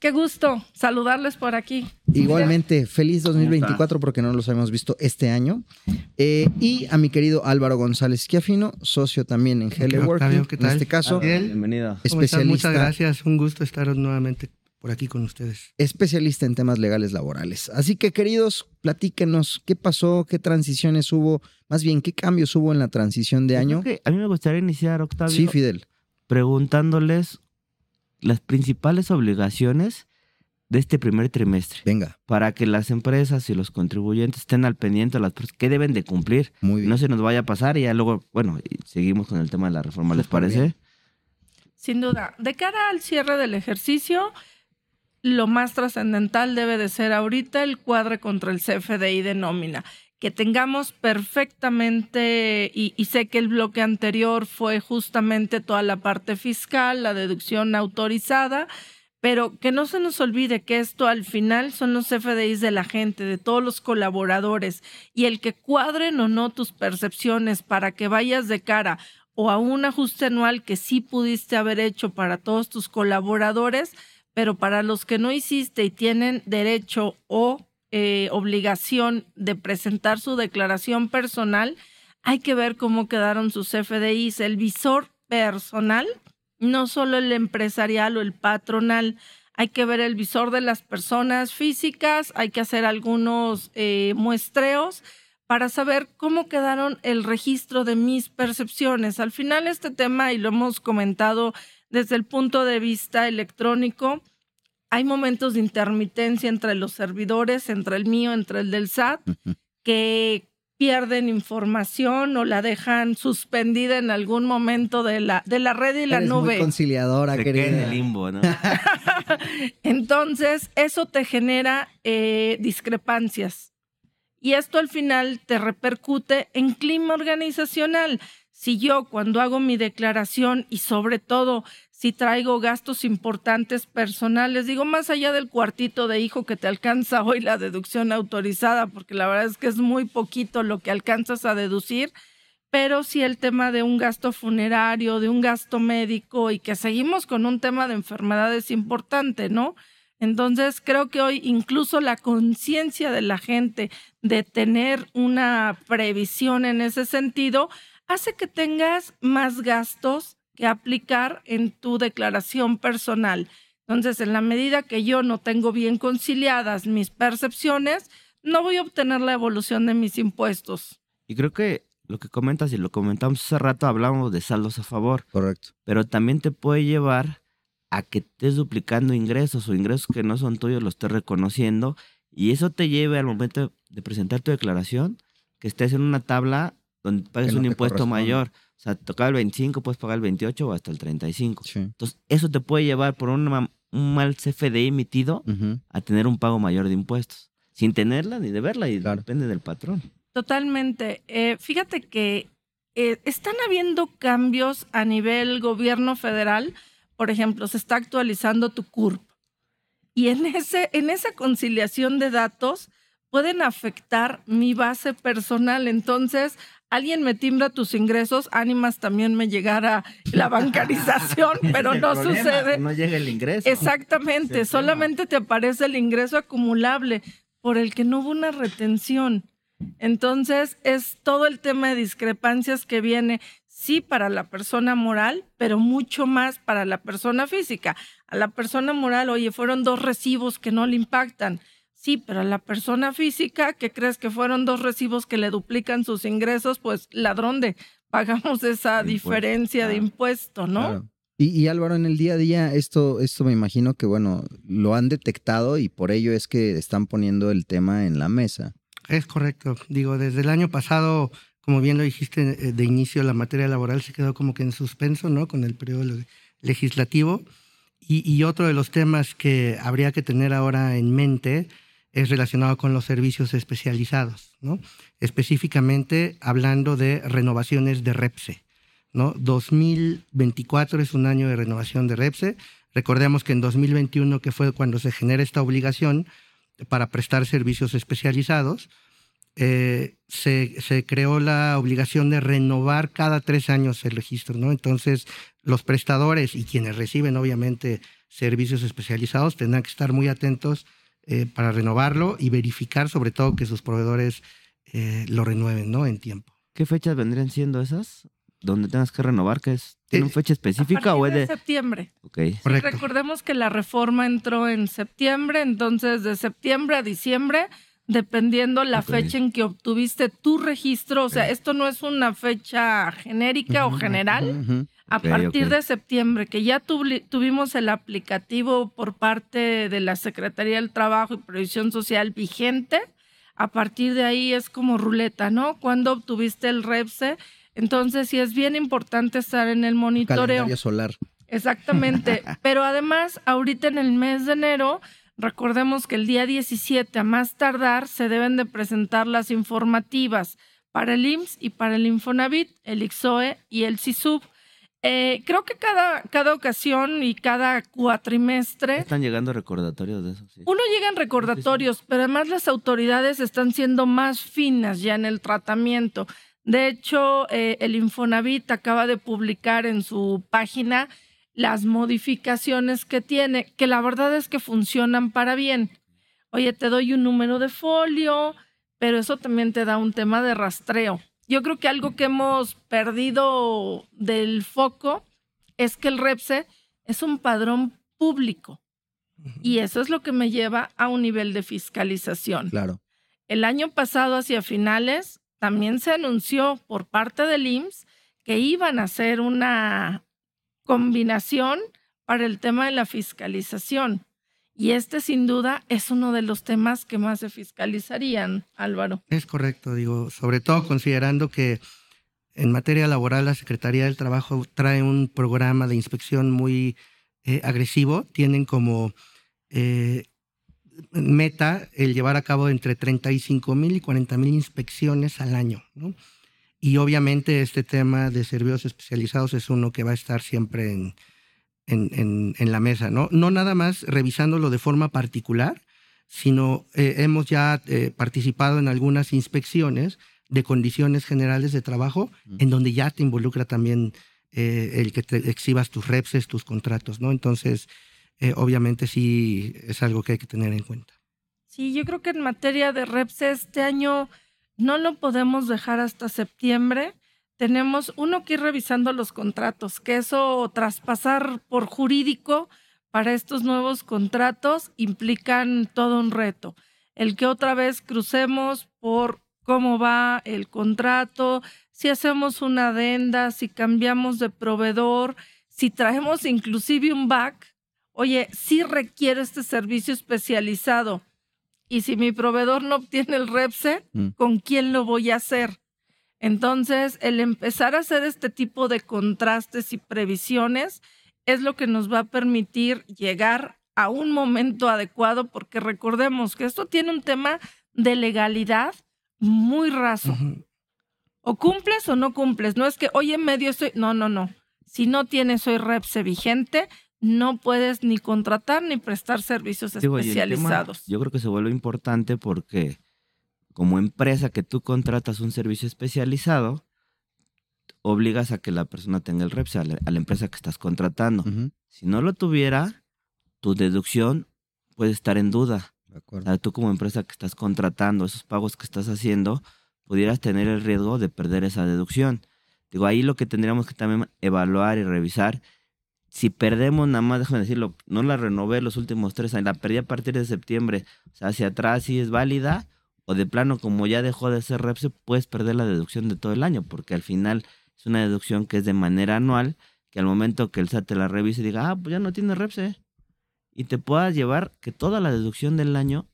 Qué gusto saludarles por aquí. Igualmente, feliz 2024 porque no los habíamos visto este año. Eh, y a mi querido Álvaro González Schiafino, socio también en Teleworking. Octavio, ¿qué En tal? este caso, Bien. Bienvenido. Especialista, Muchas gracias. Un gusto estar nuevamente por aquí con ustedes. especialista en temas legales laborales. Así que, queridos, platíquenos qué pasó, qué transiciones hubo, más bien, qué cambios hubo en la transición de Yo año. creo que a mí me gustaría iniciar, Octavio, Sí, Fidel. preguntándoles las principales obligaciones de este primer trimestre Venga, para que las empresas y los contribuyentes estén al pendiente de las cosas que deben de cumplir. muy bien. No se nos vaya a pasar y ya luego, bueno, seguimos con el tema de la reforma, ¿les parece? bien. Sin duda, de cara al cierre del ejercicio, lo más trascendental debe de ser ahorita el cuadre contra el CFDI de nómina. Que tengamos perfectamente, y, sé que el bloque anterior fue justamente toda la parte fiscal, la deducción autorizada, pero que no se nos olvide que esto al final son los CFDIs de la gente, de todos los colaboradores, y el que cuadren o no tus percepciones para que vayas de cara o a un ajuste anual que sí pudiste haber hecho para todos tus colaboradores, pero para los que no hiciste y tienen derecho o eh, obligación de presentar su declaración personal, hay que ver cómo quedaron sus FDIs. El visor personal, no solo el empresarial o el patronal, hay que ver el visor de las personas físicas, hay que hacer algunos eh, muestreos para saber cómo quedaron el registro de mis percepciones. Al final este tema, y lo hemos comentado desde el punto de vista electrónico, hay momentos de intermitencia entre los servidores, entre el mío, entre el del SAT, que pierden información o la dejan suspendida en algún momento de la, de la red y la Eres nube. muy conciliadora, Se queda en querida. el limbo, ¿no? Entonces, eso te genera eh, discrepancias. Y esto al final te repercute en clima organizacional. Si yo cuando hago mi declaración y sobre todo si traigo gastos importantes personales, digo más allá del cuartito de hijo que te alcanza hoy la deducción autorizada, porque la verdad es que es muy poquito lo que alcanzas a deducir, pero si el tema de un gasto funerario, de un gasto médico y que seguimos con un tema de enfermedades importante, ¿no? Entonces, creo que hoy incluso la conciencia de la gente de tener una previsión en ese sentido hace que tengas más gastos que aplicar en tu declaración personal. Entonces, en la medida que yo no tengo bien conciliadas mis percepciones, no voy a obtener la evolución de mis impuestos. Y creo que lo que comentas y lo comentamos hace rato, hablamos de saldos a favor. Correcto. Pero también te puede llevar a que estés duplicando ingresos o ingresos que no son tuyos los estés reconociendo y eso te lleve al momento de presentar tu declaración que estés en una tabla donde pagues un impuesto mayor. O sea, te tocaba el 25, puedes pagar el 28 o hasta el 35. Entonces, eso te puede llevar por una- un mal CFDI emitido Ujú. a tener un pago mayor de impuestos. Sin tenerla ni de verla y depende del patrón. Totalmente. Eh, fíjate que eh, están habiendo cambios a nivel gobierno federal. Por ejemplo, se está actualizando tu CURP. Y en, ese, en esa conciliación de datos pueden afectar mi base personal. Entonces, alguien me timbra tus ingresos, ánimas también me llegara la bancarización, pero no problema, sucede. No llega el ingreso. Exactamente, solamente te aparece el ingreso acumulable por el que no hubo una retención. Entonces, es todo el tema de discrepancias que viene, sí, para la persona moral, pero mucho más para la persona física. A la persona moral, oye, fueron dos recibos que no le impactan. Sí, pero a la persona física, ¿qué crees que fueron dos recibos que le duplican sus ingresos? Pues ladrón de pagamos esa diferencia de impuesto, ¿no? Claro. Y, y Álvaro, en el día a día, esto, esto me imagino que, bueno, lo han detectado y por ello es que están poniendo el tema en la mesa. Es correcto. Digo, desde el año pasado, como bien lo dijiste eh, de inicio, la materia laboral se quedó como que en suspenso, ¿no? Con el periodo le- legislativo. Y, y otro de los temas que habría que tener ahora en mente es relacionado con los servicios especializados, ¿no? Específicamente hablando de renovaciones de REPSE, ¿no? 2024 es un año de renovación de REPSE. Recordemos que en 2021, que fue cuando se genera esta obligación para prestar servicios especializados, eh, se, se creó la obligación de renovar cada tres años el registro, ¿no? Entonces, los prestadores y quienes reciben, obviamente, servicios especializados tendrán que estar muy atentos eh, para renovarlo y verificar, sobre todo, que sus proveedores eh, lo renueven, ¿no? En tiempo. ¿Qué fechas vendrían siendo esas? Donde tengas que renovar, que es ¿tiene una fecha A específica o es de de...? septiembre. Ok. Sí, recordemos que la reforma entró en septiembre, entonces de septiembre a diciembre, dependiendo la fecha en que obtuviste tu registro, o sea, esto no es una fecha genérica o general. A partir de septiembre, que ya tuvimos el aplicativo por parte de la Secretaría del Trabajo y Previsión Social vigente, a partir de ahí es como ruleta, ¿no? Cuando obtuviste el REPSE, entonces sí es bien importante estar en el monitoreo. Calendario solar. Exactamente. Pero además, ahorita en el mes de enero, recordemos que el día 17 a más tardar se deben de presentar las informativas para el IMSS y para el Infonavit, el IXOE y el CISUB. Eh, creo que cada, cada ocasión y cada cuatrimestre Están llegando recordatorios de eso. sí. uno llega en recordatorios, pero además las autoridades están siendo más finas ya en el tratamiento. De hecho, eh, el Infonavit acaba de publicar en su página las modificaciones que tiene, que la verdad es que funcionan para bien. Oye, te doy un número de folio, pero eso también te da un tema de rastreo. Yo creo que algo que hemos perdido del foco es que el REPSE es un padrón público. Y eso es lo que me lleva a un nivel de fiscalización. Claro. El año pasado, hacia finales, también se anunció por parte del IMSS que iban a hacer una combinación para el tema de la fiscalización. Y este, sin duda, es uno de los temas que más se fiscalizarían, Álvaro. Es correcto, digo, sobre todo considerando que en materia laboral la Secretaría del Trabajo trae un programa de inspección muy eh, agresivo. Tienen como eh, meta el llevar a cabo entre 35 mil y 40 mil inspecciones al año. ¿no? Y obviamente este tema de servicios especializados es uno que va a estar siempre en, en, en, en la mesa, ¿no? No nada más revisándolo de forma particular, sino eh, hemos ya eh, participado en algunas inspecciones de condiciones generales de trabajo, en donde ya te involucra también eh, el que te exhibas tus repses, tus contratos, ¿no? Entonces, eh, obviamente sí es algo que hay que tener en cuenta. Sí, yo creo que en materia de reps este año no lo podemos dejar hasta septiembre. Tenemos uno que ir revisando los contratos, que eso traspasar por jurídico para estos nuevos contratos implican todo un reto. El que otra vez crucemos por cómo va el contrato, si hacemos una adenda, si cambiamos de proveedor, si traemos inclusive un back, oye, si requiere este servicio especializado y si mi proveedor no obtiene el REPSE, Mm. ¿con quién lo voy a hacer? Entonces, el empezar a hacer este tipo de contrastes y previsiones es lo que nos va a permitir llegar a un momento adecuado, porque recordemos que esto tiene un tema de legalidad muy raso. O cumples o no cumples. No es que hoy en medio estoy. No, no, no. Si no tienes hoy REPSE vigente, no puedes ni contratar ni prestar servicios Digo, tema, especializados. yo creo que se vuelve importante porque como empresa que tú contratas un servicio especializado, obligas a que la persona tenga el REPS a la, a la empresa que estás contratando. Si no lo tuviera, tu deducción puede estar en duda. O sea, tú como empresa que estás contratando, esos pagos que estás haciendo, pudieras tener el riesgo de perder esa deducción. Digo, ahí lo que tendríamos que también evaluar y revisar, si perdemos nada más, déjame decirlo, no la renové los últimos tres años, la perdí a partir de septiembre, o sea, hacia atrás sí es válida, o de plano, como ya dejó de ser REPSE, puedes perder la deducción de todo el año, porque al final es una deducción que es de manera anual, que al momento que el SAT te la revise diga, ah, pues ya no tiene REPSE, y te puedas llevar que toda la deducción del año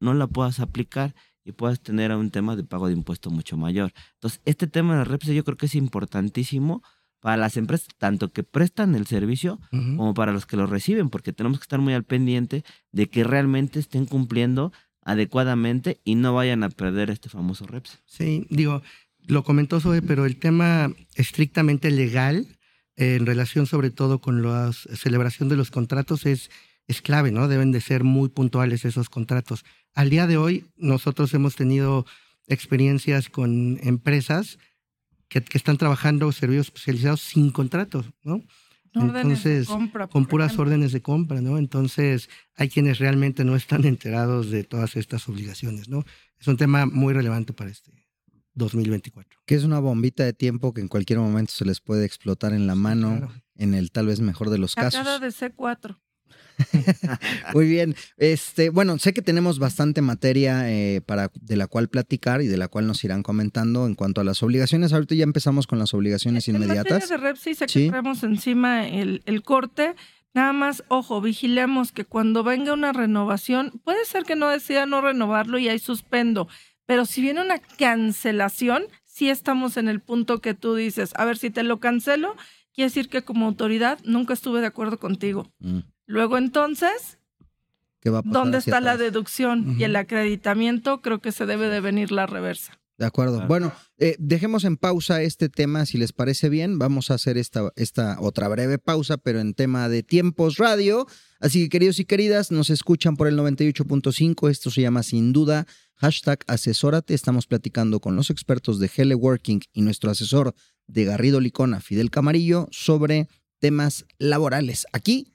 no la puedas aplicar y puedas tener un tema de pago de impuesto mucho mayor. Entonces, este tema de REPSE yo creo que es importantísimo para las empresas, tanto que prestan el servicio como para los que lo reciben, porque tenemos que estar muy al pendiente de que realmente estén cumpliendo adecuadamente y no vayan a perder este famoso REPS. Sí, digo, lo comentó Zoe, pero el tema estrictamente legal, eh, en relación sobre todo con la celebración de los contratos, es, es clave, ¿no? Deben de ser muy puntuales esos contratos. Al día de hoy, nosotros hemos tenido experiencias con empresas que, que están trabajando servicios especializados sin contratos, ¿no? Entonces, compra, con puras ejemplo. órdenes de compra, ¿no? Entonces, hay quienes realmente no están enterados de todas estas obligaciones, ¿no? Es un tema muy relevante para este 2024. Que es una bombita de tiempo que en cualquier momento se les puede explotar en la mano, en el tal vez mejor de los casos. Cargada de C4. Muy bien. Este, bueno, sé que tenemos bastante materia eh, para, de la cual platicar y de la cual nos irán comentando en cuanto a las obligaciones. Ahorita ya empezamos con las obligaciones En inmediatas. materia de REP sí sé que Sí. traemos encima el, el corte. Nada más, ojo, vigilemos que cuando venga una renovación, puede ser que no decida no renovarlo y ahí suspendo, pero si viene una cancelación, sí estamos en el punto que tú dices, a ver, si te lo cancelo, quiere decir que como autoridad nunca estuve de acuerdo contigo. Mm, Luego entonces, ¿Qué va a pasar ¿dónde está la deducción? Y el acreditamiento creo que se debe de venir la reversa. De acuerdo. Bueno, eh, dejemos en pausa este tema, si les parece bien. Vamos a hacer esta, esta otra breve pausa, pero en tema de tiempos radio. Así que, queridos y queridas, nos escuchan por el 98.5. Esto se llama sin duda hashtag asesórate. Estamos platicando con los expertos de Teleworking y nuestro asesor de Garrido Licona, Fidel Camarillo, sobre temas laborales. Aquí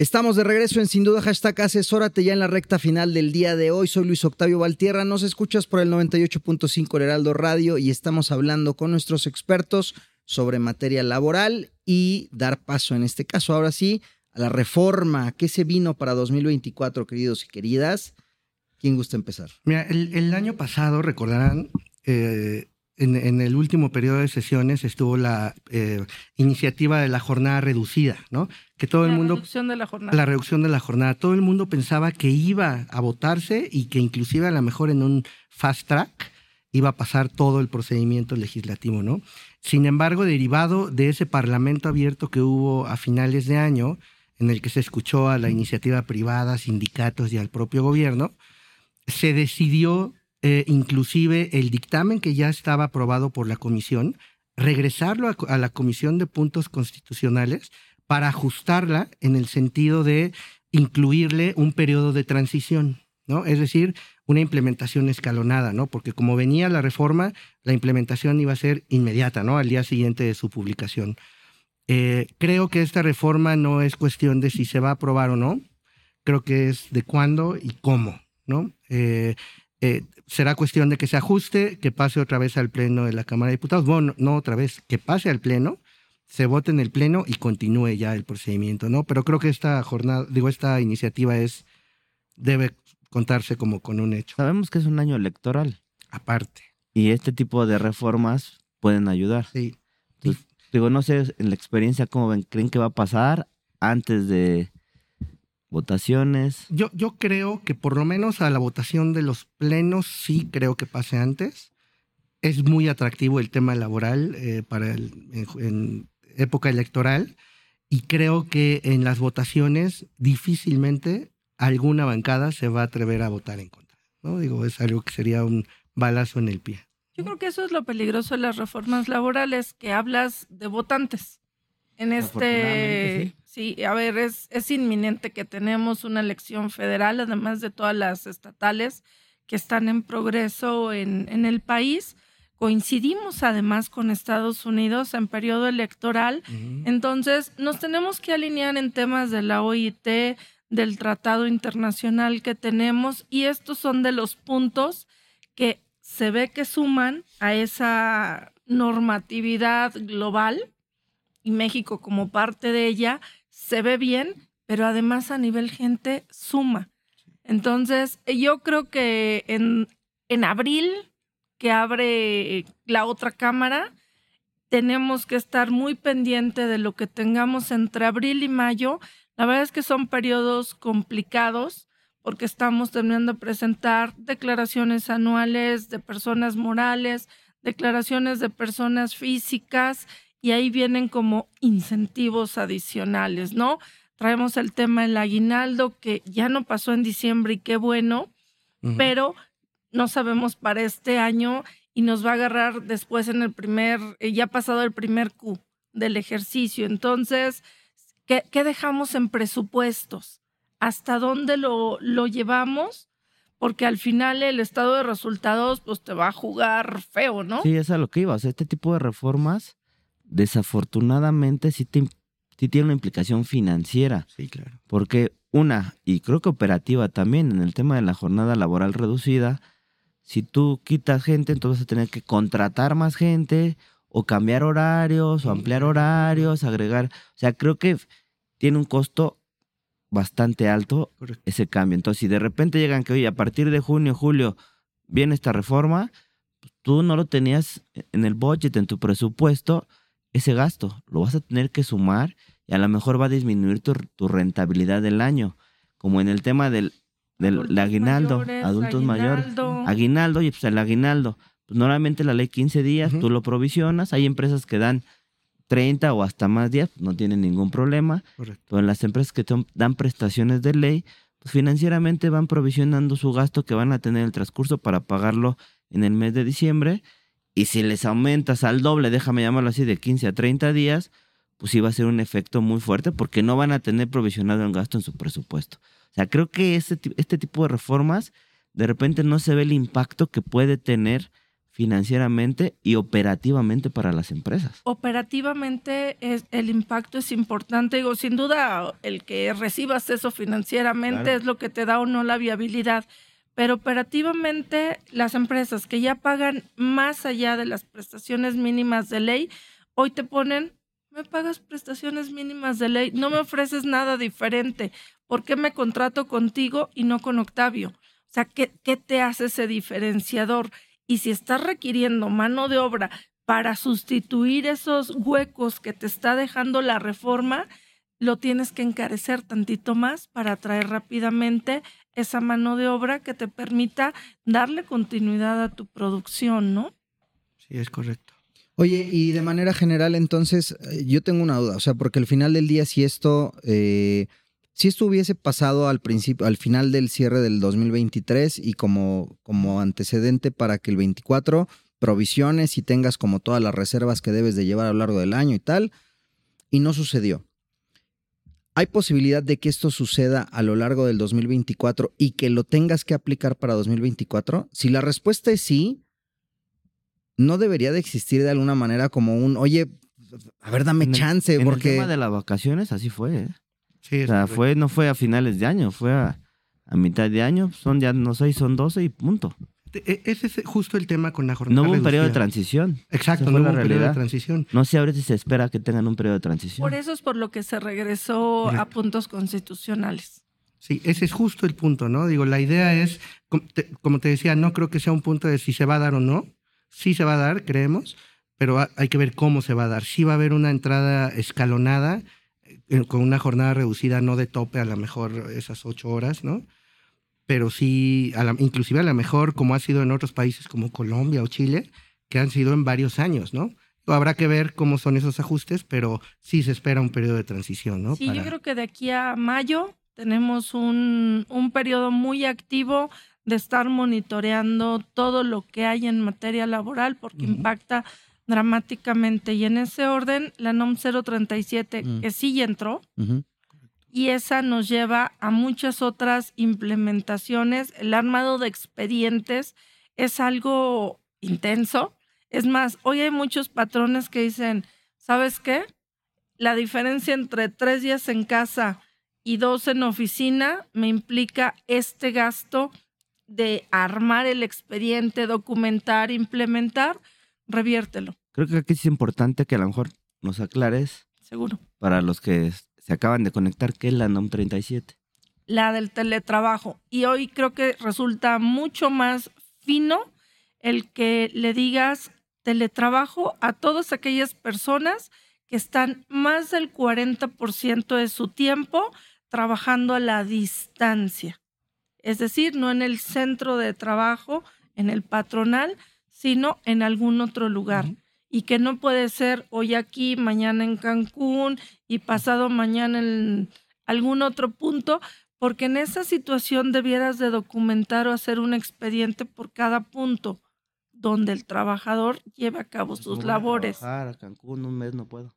Estamos de regreso en Sin Duda Hashtag Asesórate ya en la recta final del día de hoy. Soy Luis Octavio Valtierra. Nos escuchas por el 98.5 El Heraldo Radio y estamos hablando con nuestros expertos sobre materia laboral y dar paso en este caso, ahora sí, a la reforma. ¿Qué se vino para 2024, queridos y queridas? ¿Quién gusta empezar? Mira, el, el año pasado, recordarán, eh, en, en el último periodo de sesiones estuvo la eh, iniciativa de la jornada reducida, ¿no? Que todo el La mundo reducción de la jornada. la reducción de la jornada. Todo el mundo pensaba que iba a votarse y que inclusive a lo mejor en un fast track iba a pasar todo el procedimiento legislativo, ¿no? Sin embargo, derivado de ese parlamento abierto que hubo a finales de año, en el que se escuchó a la iniciativa privada, sindicatos y al propio gobierno, se decidió eh, inclusive el dictamen que ya estaba aprobado por la comisión, regresarlo a, a la comisión de puntos constitucionales para ajustarla en el sentido de incluirle un periodo de transición, ¿no? Es decir, una implementación escalonada, ¿no? Porque como venía la reforma, la implementación iba a ser inmediata, ¿no? Al día siguiente de su publicación. Eh, creo que esta reforma no es cuestión de si se va a aprobar o no, creo que es de cuándo y cómo, ¿no? Eh, eh, será cuestión de que se ajuste, que pase otra vez al Pleno de la Cámara de Diputados. Bueno, no otra vez, que pase al Pleno, se vote en el Pleno y continúe ya el procedimiento, ¿no? Pero creo que esta jornada, digo, esta iniciativa es, debe contarse como con un hecho. Sabemos que es un año electoral Aparte. y este tipo de reformas pueden ayudar. Sí. Entonces, digo, no sé en la experiencia cómo ven, creen que va a pasar antes de votaciones. Yo, yo creo que por lo menos a la votación de los plenos sí creo que pase antes. Es muy atractivo el tema laboral eh, para el, en, en época electoral y creo que en las votaciones difícilmente alguna bancada se va a atrever a votar en contra. ¿no? Digo, es algo que sería un balazo en el pie. Yo creo que eso es lo peligroso de las reformas laborales, que hablas de votantes. En este, sí. a ver, es, es inminente que tenemos una elección federal, además de todas las estatales que están en progreso en, en el país. Coincidimos además con Estados Unidos en periodo electoral. Entonces, nos tenemos que alinear en temas de la OIT, del tratado internacional que tenemos, y estos son de los puntos que se ve que suman a esa normatividad global y México como parte de ella se ve bien, pero además a nivel gente suma. Entonces, yo creo que en, en abril, que abre la otra cámara, tenemos que estar muy pendiente de lo que tengamos entre abril y mayo. La verdad es que son periodos complicados porque estamos terminando de presentar declaraciones anuales de personas morales, declaraciones de personas físicas y ahí vienen como incentivos adicionales, ¿no? Traemos el tema del aguinaldo que ya no pasó en diciembre y qué bueno, pero no sabemos para este año y nos va a agarrar después en el primer, eh, ya pasado el primer Q del ejercicio. Entonces, ¿qué, qué dejamos en presupuestos? ¿Hasta dónde lo, lo llevamos? Porque al final el estado de resultados pues te va a jugar feo, ¿no? Sí, es a lo que iba. O sea, este tipo de reformas, desafortunadamente, sí, te, sí tiene una implicación financiera. Sí, claro. Porque una, y creo que operativa también, en el tema de la jornada laboral reducida, si tú quitas gente, entonces vas a tener que contratar más gente, o cambiar horarios, o ampliar horarios, agregar. O sea, creo que tiene un costo bastante alto Correcto. ese cambio. Entonces, si de repente llegan que, oye, a partir de junio, julio, viene esta reforma, pues, tú no lo tenías en el budget, en tu presupuesto, ese gasto. Lo vas a tener que sumar y a lo mejor va a disminuir tu, tu rentabilidad del año. Como en el tema del, del aguinaldo, mayores, adultos mayores. aguinaldo. Aguinaldo, y pues el aguinaldo. Pues normalmente la ley 15 días, tú lo provisionas. Hay empresas que dan 30 o hasta más días, pues, no tienen ningún problema. Correcto. Pero en las empresas que dan prestaciones de ley, pues financieramente van provisionando su gasto que van a tener en el transcurso para pagarlo en el mes de diciembre. Y si les aumentas al doble, déjame llamarlo así, de 15 a 30 días, pues sí va a ser un efecto muy fuerte porque no van a tener provisionado el gasto en su presupuesto. O sea, creo que este, este tipo de reformas, de repente no se ve el impacto que puede tener financieramente y operativamente para las empresas. operativamente es, el impacto es importante. Digo, sin duda, el que recibas eso financieramente Claro. es lo que te da o no la viabilidad. Pero operativamente, las empresas que ya pagan más allá de las prestaciones mínimas de ley, hoy te ponen, me pagas prestaciones mínimas de ley, no me ofreces nada diferente. ¿Por qué me contrato contigo y no con Octavio? O sea, ¿qué, qué te hace ese diferenciador? Y si estás requiriendo mano de obra para sustituir esos huecos que te está dejando la reforma, lo tienes que encarecer tantito más para traer rápidamente esa mano de obra que te permita darle continuidad a tu producción, ¿no? Sí, es correcto. Oye, y de manera general, entonces, eh, yo tengo una duda, o sea, porque al final del día, si esto, eh, si esto hubiese pasado al principio, al final del cierre del 2023 y como, como antecedente para que el 24 provisiones y tengas como todas las reservas que debes de llevar a lo largo del año y tal, y no sucedió. ¿Hay posibilidad de que esto suceda a lo largo del 2024 y que lo tengas que aplicar para 2024? Si la respuesta es sí, no debería de existir de alguna manera como un, oye, a ver, dame En el- chance, en porque... el tema de las vacaciones, así fue. ¿eh? Sí, O sea, fue, no fue a finales de año, fue a, a mitad de año. Son ya no seis, son 12 y punto. E- Ese es justo el tema con la jornada No hubo un periodo de transición. Exacto, no hubo la un periodo de realidad. transición. No sé ahorita si se espera que tengan un periodo de transición. Por eso es por lo que se regresó a puntos constitucionales. Sí, ese es justo el punto, ¿no? Digo, la idea es, como te decía, no creo que sea un punto de si se va a dar o no. Sí se va a dar, creemos, pero ha- hay que ver cómo se va a dar. Sí va a haber una entrada escalonada, eh, con una jornada reducida, no de tope, a lo mejor esas ocho horas, ¿no? Pero sí, a la- inclusive a lo mejor, como ha sido en otros países como Colombia o Chile, que han sido en varios años, ¿no? Habrá que ver cómo son esos ajustes, pero sí se espera un periodo de transición, ¿no? Sí, Para- yo creo que de aquí a mayo tenemos un, un periodo muy activo de estar monitoreando todo lo que hay en materia laboral porque impacta dramáticamente. Y en ese orden, la NOM 037, Mm. que sí entró, Ujú. Y esa nos lleva a muchas otras implementaciones. El armado de expedientes es algo intenso. Es más, hoy hay muchos patrones que dicen, ¿sabes qué? La diferencia entre tres días en casa y dos en oficina me implica este gasto de armar el expediente, documentar, implementar, reviértelo, Creo que aquí es importante que a lo mejor nos aclares seguro. para los que se acaban de conectar qué es la NOM 37. la del teletrabajo. Y hoy creo que resulta mucho más fino el que le digas teletrabajo a todas aquellas personas que están más del 40% de su tiempo trabajando a la distancia. Es decir, no en el centro de trabajo, en el patronal, sino en algún otro lugar. Y que no puede ser hoy aquí, mañana en Cancún y pasado mañana en algún otro punto, porque en esa situación debieras de documentar o hacer un expediente por cada punto donde el trabajador lleve a cabo sus No a labores. trabajar a Cancún un mes no puedo.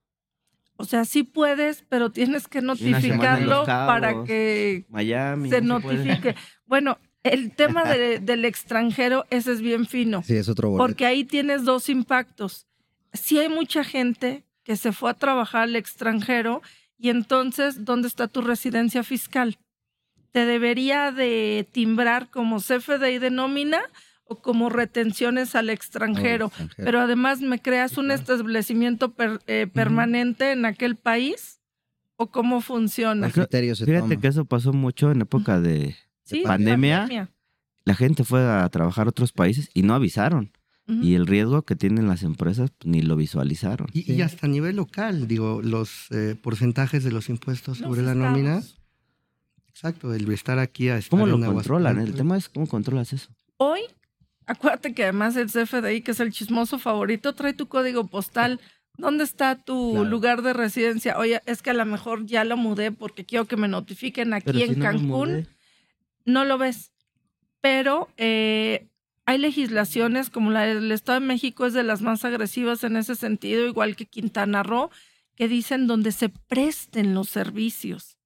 O sea, sí puedes, pero tienes que notificarlo para que Miami. se no notifique. Bueno, el tema de- del extranjero, ese es bien fino. Sí, es otro boleto. Porque ahí tienes dos impactos. Sí hay mucha gente que se fue a trabajar al extranjero y entonces, ¿dónde está tu residencia fiscal? ¿Te debería de timbrar como CFDI de nómina o como retenciones al extranjero? extranjero. Pero además me creas un establecimiento per- eh, permanente en aquel país o cómo funciona. El criterio se Fíjate toma. que eso pasó mucho en época de Sí, pandemia. La gente fue a trabajar a otros países y no avisaron. Ujú. Y el riesgo que tienen las empresas pues, ni lo visualizaron. Y, y hasta a nivel local, digo, los eh, porcentajes de los impuestos Los sobre la estados. nómina. Exacto, el estar aquí a estar ¿Cómo lo en controlan? El tema es cómo controlas eso. Hoy, acuérdate que además el CFDI, que es el chismoso favorito, trae tu código postal. ¿Dónde está tu Claro. lugar de residencia? Oye, es que a lo mejor ya lo mudé porque quiero que me notifiquen aquí Pero en si no Cancún. no lo ves. Pero eh, hay legislaciones como la del Estado de México es de las más agresivas en ese sentido, igual que Quintana Roo, que dicen donde se presten los servicios.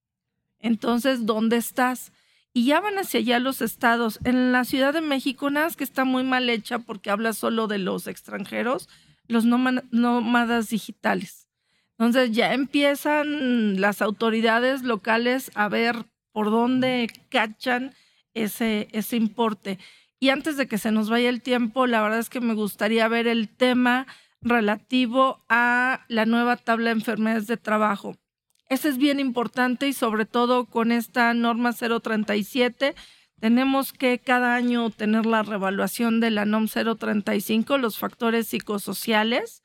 Entonces, ¿dónde estás? Y ya van hacia allá los estados. En la Ciudad de México, nada más que está muy mal hecha porque habla solo de los extranjeros, los nómadas digitales. Entonces ya empiezan las autoridades locales a ver por dónde cachan ese importe. Y antes de que se nos vaya el tiempo, la verdad es que me gustaría ver el tema relativo a la nueva tabla de enfermedades de trabajo. Ese es bien importante y sobre todo con esta norma 037 tenemos que cada año tener la revaluación de la NOM 035, los factores psicosociales,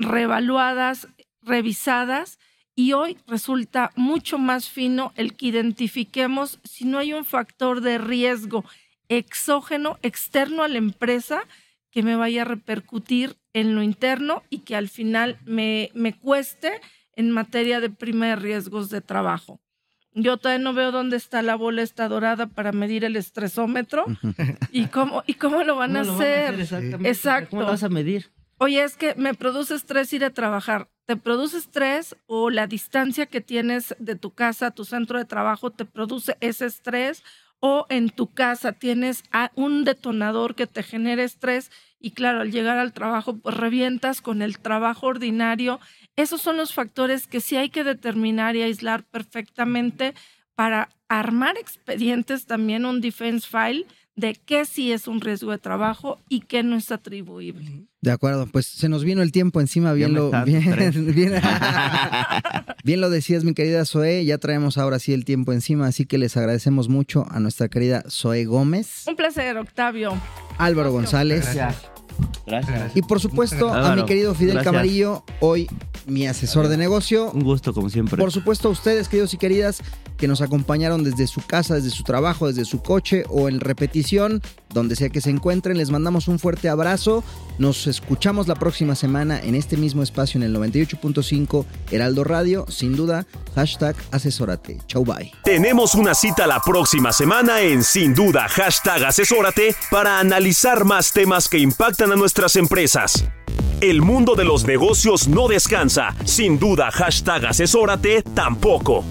revaluadas, revisadas, y hoy resulta mucho más fino el que identifiquemos si no hay un factor de riesgo exógeno, externo a la empresa, que me vaya a repercutir en lo interno y que al final me, me cueste en materia de prima de riesgos de trabajo. Yo todavía no veo dónde está la bola esta dorada para medir el estresómetro y cómo, y cómo lo van, a, ¿Cómo lo hacer? van a hacer exactamente? Exacto. ¿Cómo lo vas a medir? Oye, es que me produce estrés ir a trabajar. ¿Te produce estrés o la distancia que tienes de tu casa a tu centro de trabajo te produce ese estrés? ¿O en tu casa tienes un detonador que te genere estrés y claro, al llegar al trabajo pues revientas con el trabajo ordinario? Esos son los factores que sí hay que determinar y aislar perfectamente para armar expedientes también un defense file de qué sí es un riesgo de trabajo y qué no es atribuible. De acuerdo, pues se nos vino el tiempo encima, bien lo, bien, bien, bien lo decías, mi querida Zoe, ya traemos ahora sí el tiempo encima, así que les agradecemos mucho a nuestra querida Zoe Gómez, Un placer, Octavio. Álvaro González. Gracias. Gracias. y por supuesto a mi querido Fidel gracias. Camarillo, hoy mi asesor de negocio. Un gusto, como siempre. Por supuesto, a ustedes, queridos y queridas, que nos acompañaron desde su casa, desde su trabajo, desde su coche o en repetición, donde sea que se encuentren, les mandamos un fuerte abrazo. Nos escuchamos la próxima semana en este mismo espacio en el 98.5 Heraldo Radio. Sin duda, hashtag asesórate. Chau, bye. Tenemos una cita la próxima semana en Sin Duda, hashtag asesórate, para analizar más temas que impactan a nuestras empresas. El mundo de los negocios no descansa. Sin duda, hashtag asesórate tampoco.